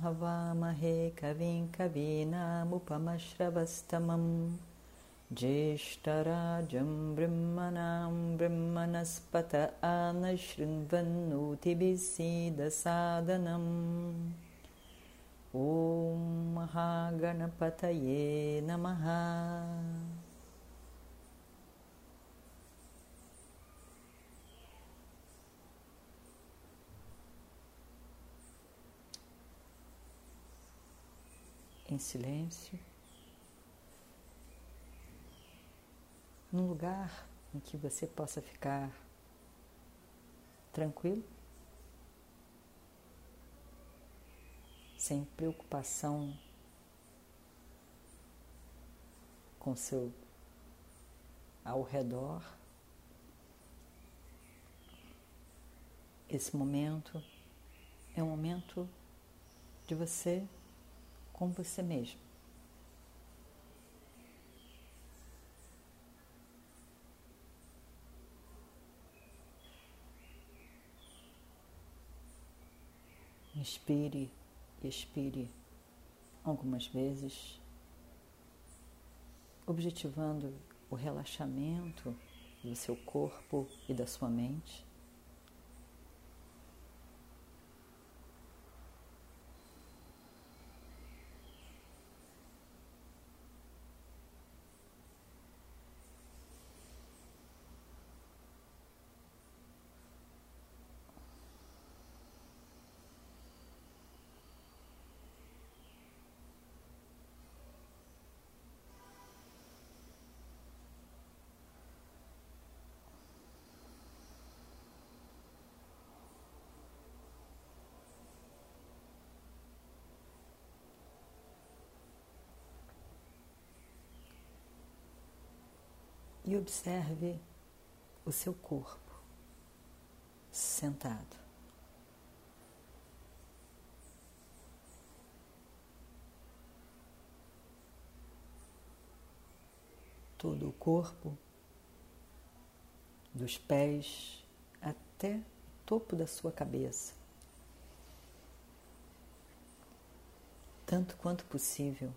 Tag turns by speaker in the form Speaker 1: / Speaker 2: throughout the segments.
Speaker 1: हवामहे कविं कवीनामुपमश्रवस्तमं ज्येष्ठराजं ब्रह्मणां ब्रह्मणस्पत आनशृण्वन्नोतिभिः सीदसादनम्। ॐ महागणपतये नमः em silêncio, num lugar em que você possa ficar tranquilo, sem preocupação com seu ao redor. Esse momento é um momento de você com você mesmo. Inspire e expire algumas vezes, objetivando o relaxamento do seu corpo e da sua mente. E observe o seu corpo sentado. Todo o corpo, dos pés até o topo da sua cabeça, tanto quanto possível,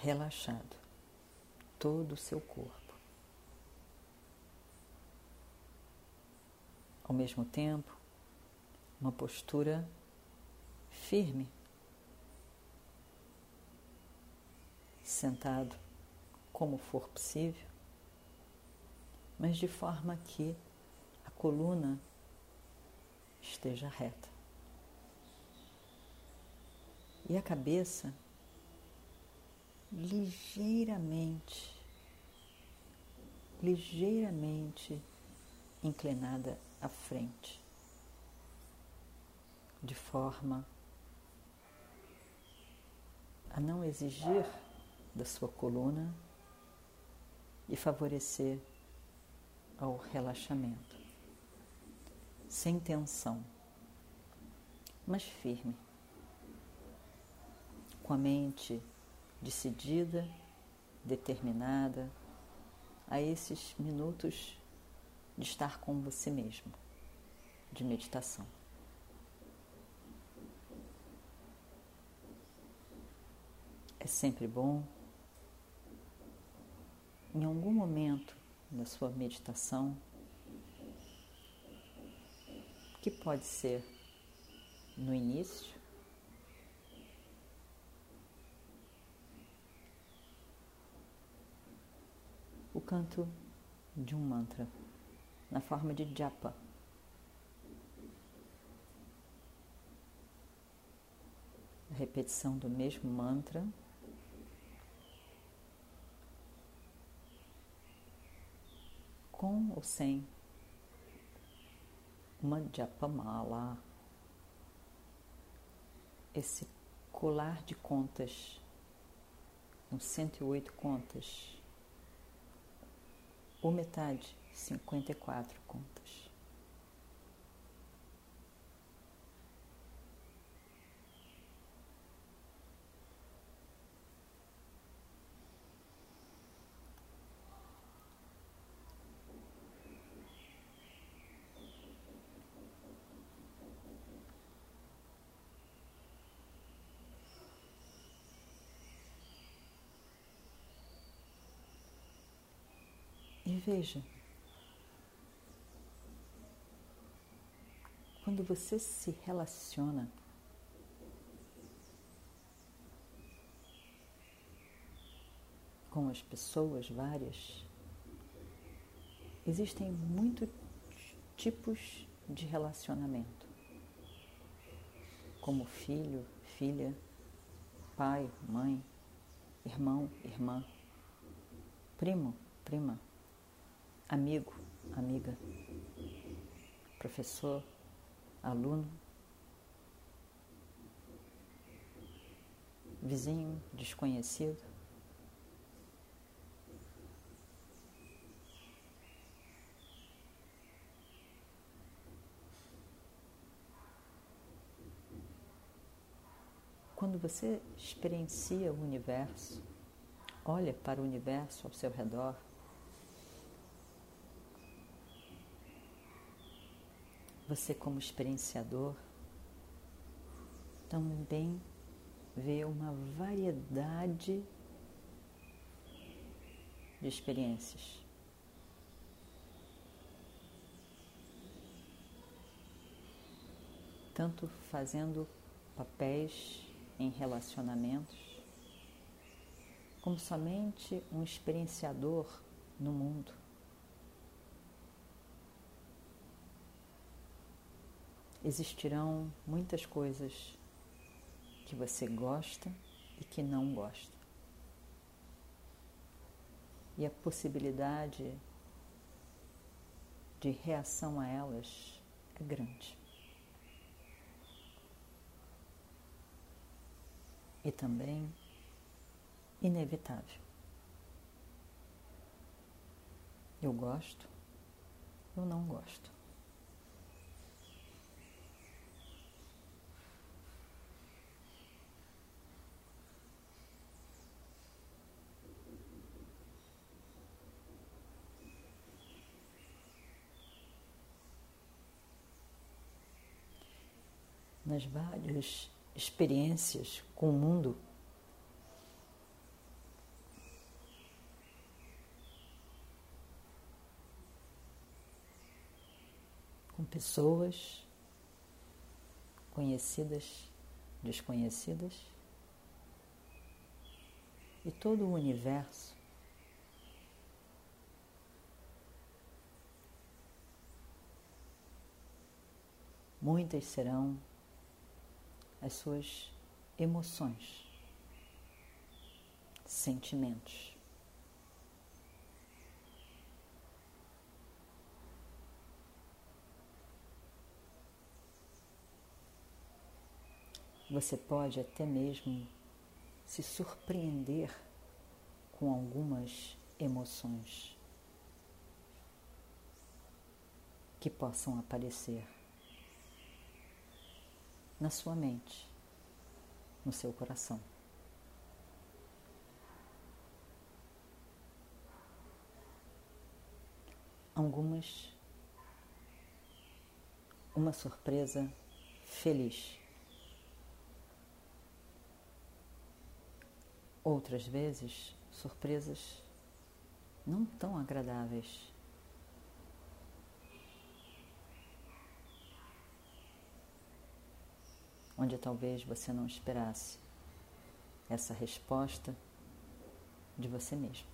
Speaker 1: relaxado todo o seu corpo. Ao mesmo tempo, uma postura firme, sentado como for possível, mas de forma que a coluna esteja reta. E a cabeça ligeiramente, ligeiramente inclinada à frente, de forma a não exigir da sua coluna e favorecer ao relaxamento, sem tensão, mas firme, com a mente decidida, determinada a esses minutos de estar com você mesmo, de meditação. É sempre bom, em algum momento da sua meditação, que pode ser no início, o canto de um mantra na forma de japa. A repetição do mesmo mantra. Com ou sem uma japamala, esse colar de contas com 108 contas. Ou metade, 54 contas. E veja, quando você se relaciona com as pessoas várias, existem muitos tipos de relacionamento, como filho, filha, pai, mãe, irmão, irmã, primo, prima amigo, amiga, professor, aluno, vizinho, desconhecido. Quando você experiencia o universo, olha para o universo ao seu redor, Você, como experienciador, também vê uma variedade de experiências. Tanto fazendo papéis em relacionamentos, como somente um experienciador no mundo. Existirão muitas coisas que você gosta e que não gosta. E a possibilidade de reação a elas é grande. E também inevitável. Eu gosto, eu não gosto. Nas várias experiências com o mundo, com pessoas conhecidas, desconhecidas, e todo o universo muitas serão as suas emoções, sentimentos. Você pode até mesmo se surpreender com algumas emoções que possam aparecer na sua mente, no seu coração. Algumas, uma surpresa feliz. Outras vezes, surpresas não tão agradáveis. Onde talvez você não esperasse essa resposta de você mesmo.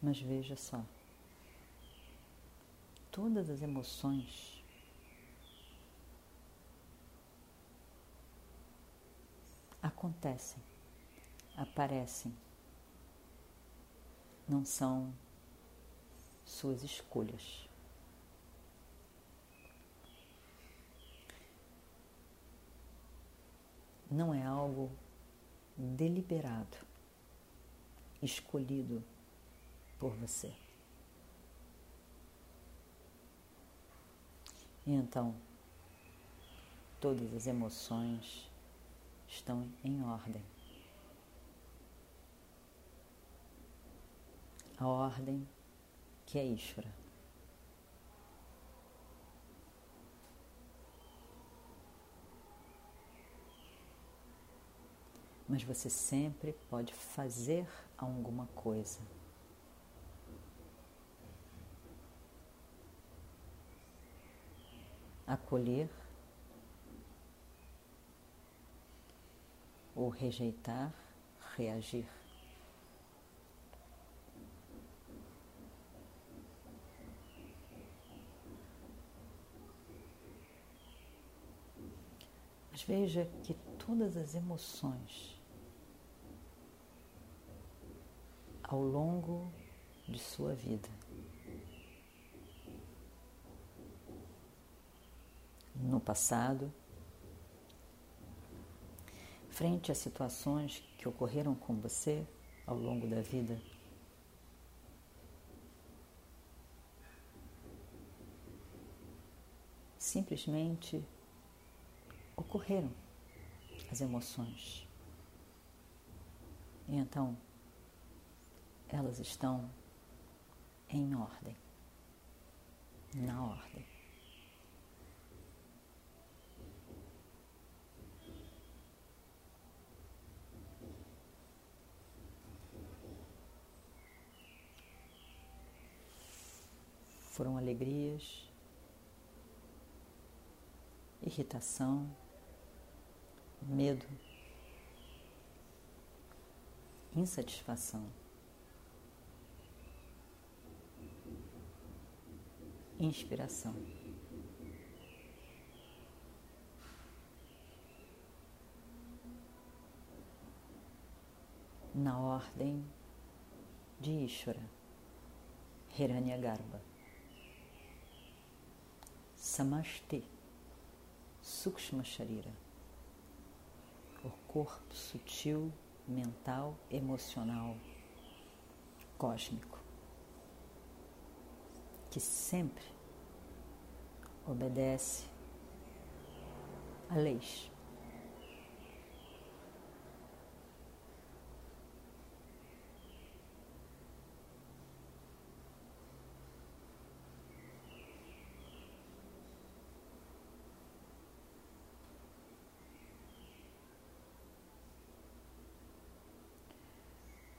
Speaker 1: Mas veja só todas as emoções. acontecem, aparecem, não são suas escolhas. Não é algo deliberado, escolhido por você. E então, todas as emoções estão em ordem. A ordem que é Ishvara. Mas você sempre pode fazer alguma coisa. Acolher ou rejeitar, reagir. Mas veja que todas as emoções ao longo de sua vida no passado, frente a situações que ocorreram com você ao longo da vida? Simplesmente ocorreram as emoções. E então, elas estão em ordem, na ordem. Foram alegrias, irritação, medo, insatisfação, inspiração. Na ordem de Ishvara, Hiranyagarbha. Samashti, Sukshma Sharira, o corpo sutil, mental, emocional, cósmico, que sempre obedece a leis.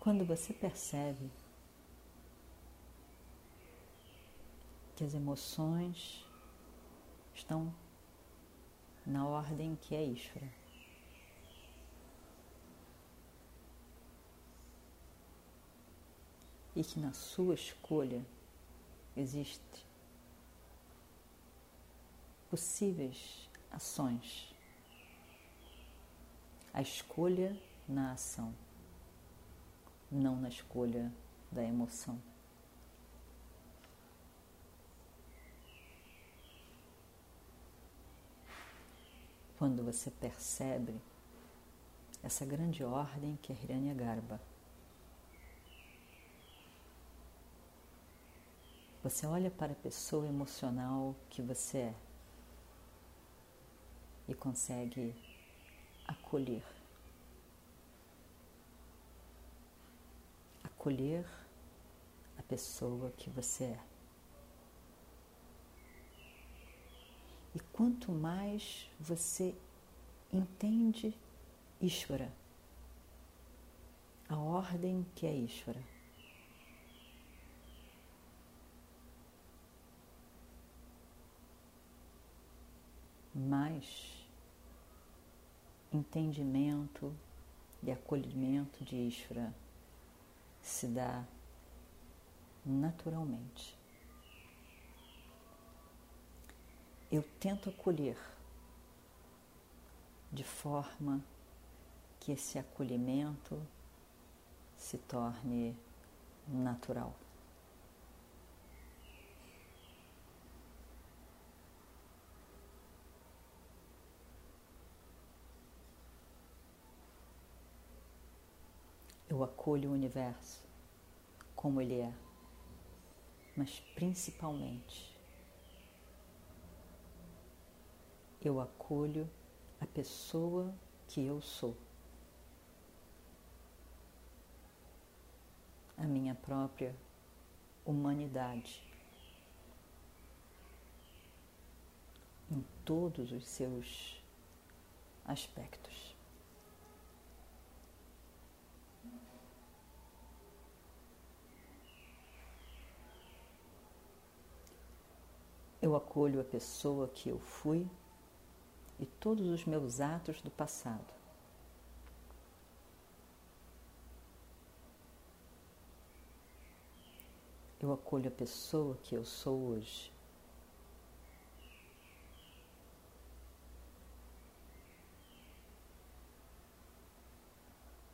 Speaker 1: Quando você percebe que as emoções estão na ordem que é Ishvara. E que na sua escolha existe possíveis ações. A escolha na ação não na escolha da emoção. Quando você percebe essa grande ordem que é Hiranya Garba, você olha para a pessoa emocional que você é e consegue acolher acolher a pessoa que você é. E quanto mais você entende Ishvara, a ordem que é Ishvara, mais entendimento e acolhimento de Ishvara se dá naturalmente. Eu tento acolher de forma que esse acolhimento se torne natural. Eu acolho o universo como ele é, mas principalmente eu acolho a pessoa que eu sou, a minha própria humanidade em todos os seus aspectos. Eu acolho a pessoa que eu fui e todos os meus atos do passado. Eu acolho a pessoa que eu sou hoje.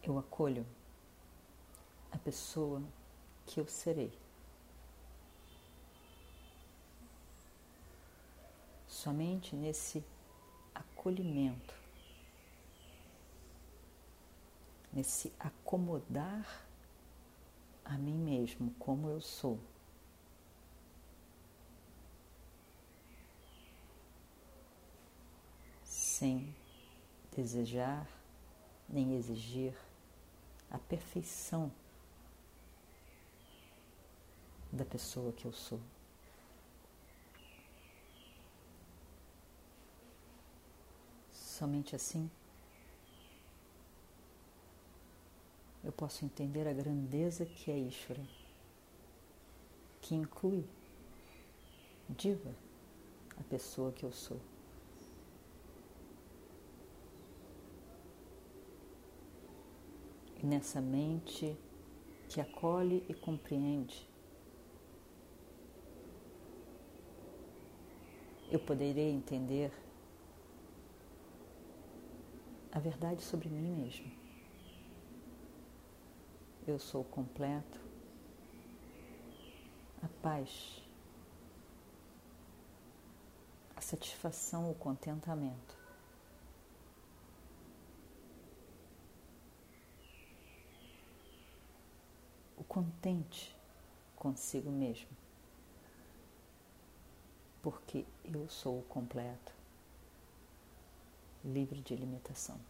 Speaker 1: Eu acolho a pessoa que eu serei. Somente nesse acolhimento, nesse acomodar a mim mesmo como eu sou. Sem desejar nem exigir a perfeição da pessoa que eu sou. Somente assim eu posso entender a grandeza que é Ishvara, que inclui Diva, a pessoa que eu sou. E nessa mente que acolhe e compreende, eu poderei entender a verdade sobre mim mesmo. Eu sou completo, a paz, a satisfação, o contentamento. O contente consigo mesmo, porque eu sou completo livre de limitação.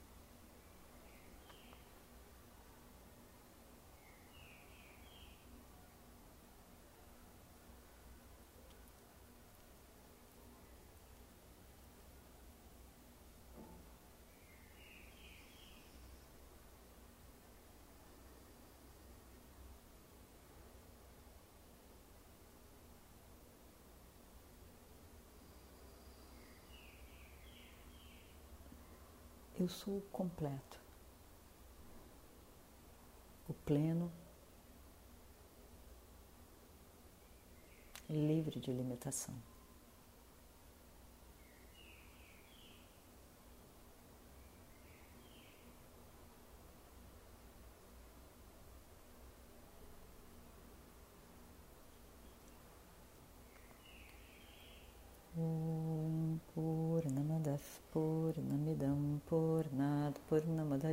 Speaker 1: Eu sou o completo, o pleno, livre de limitação.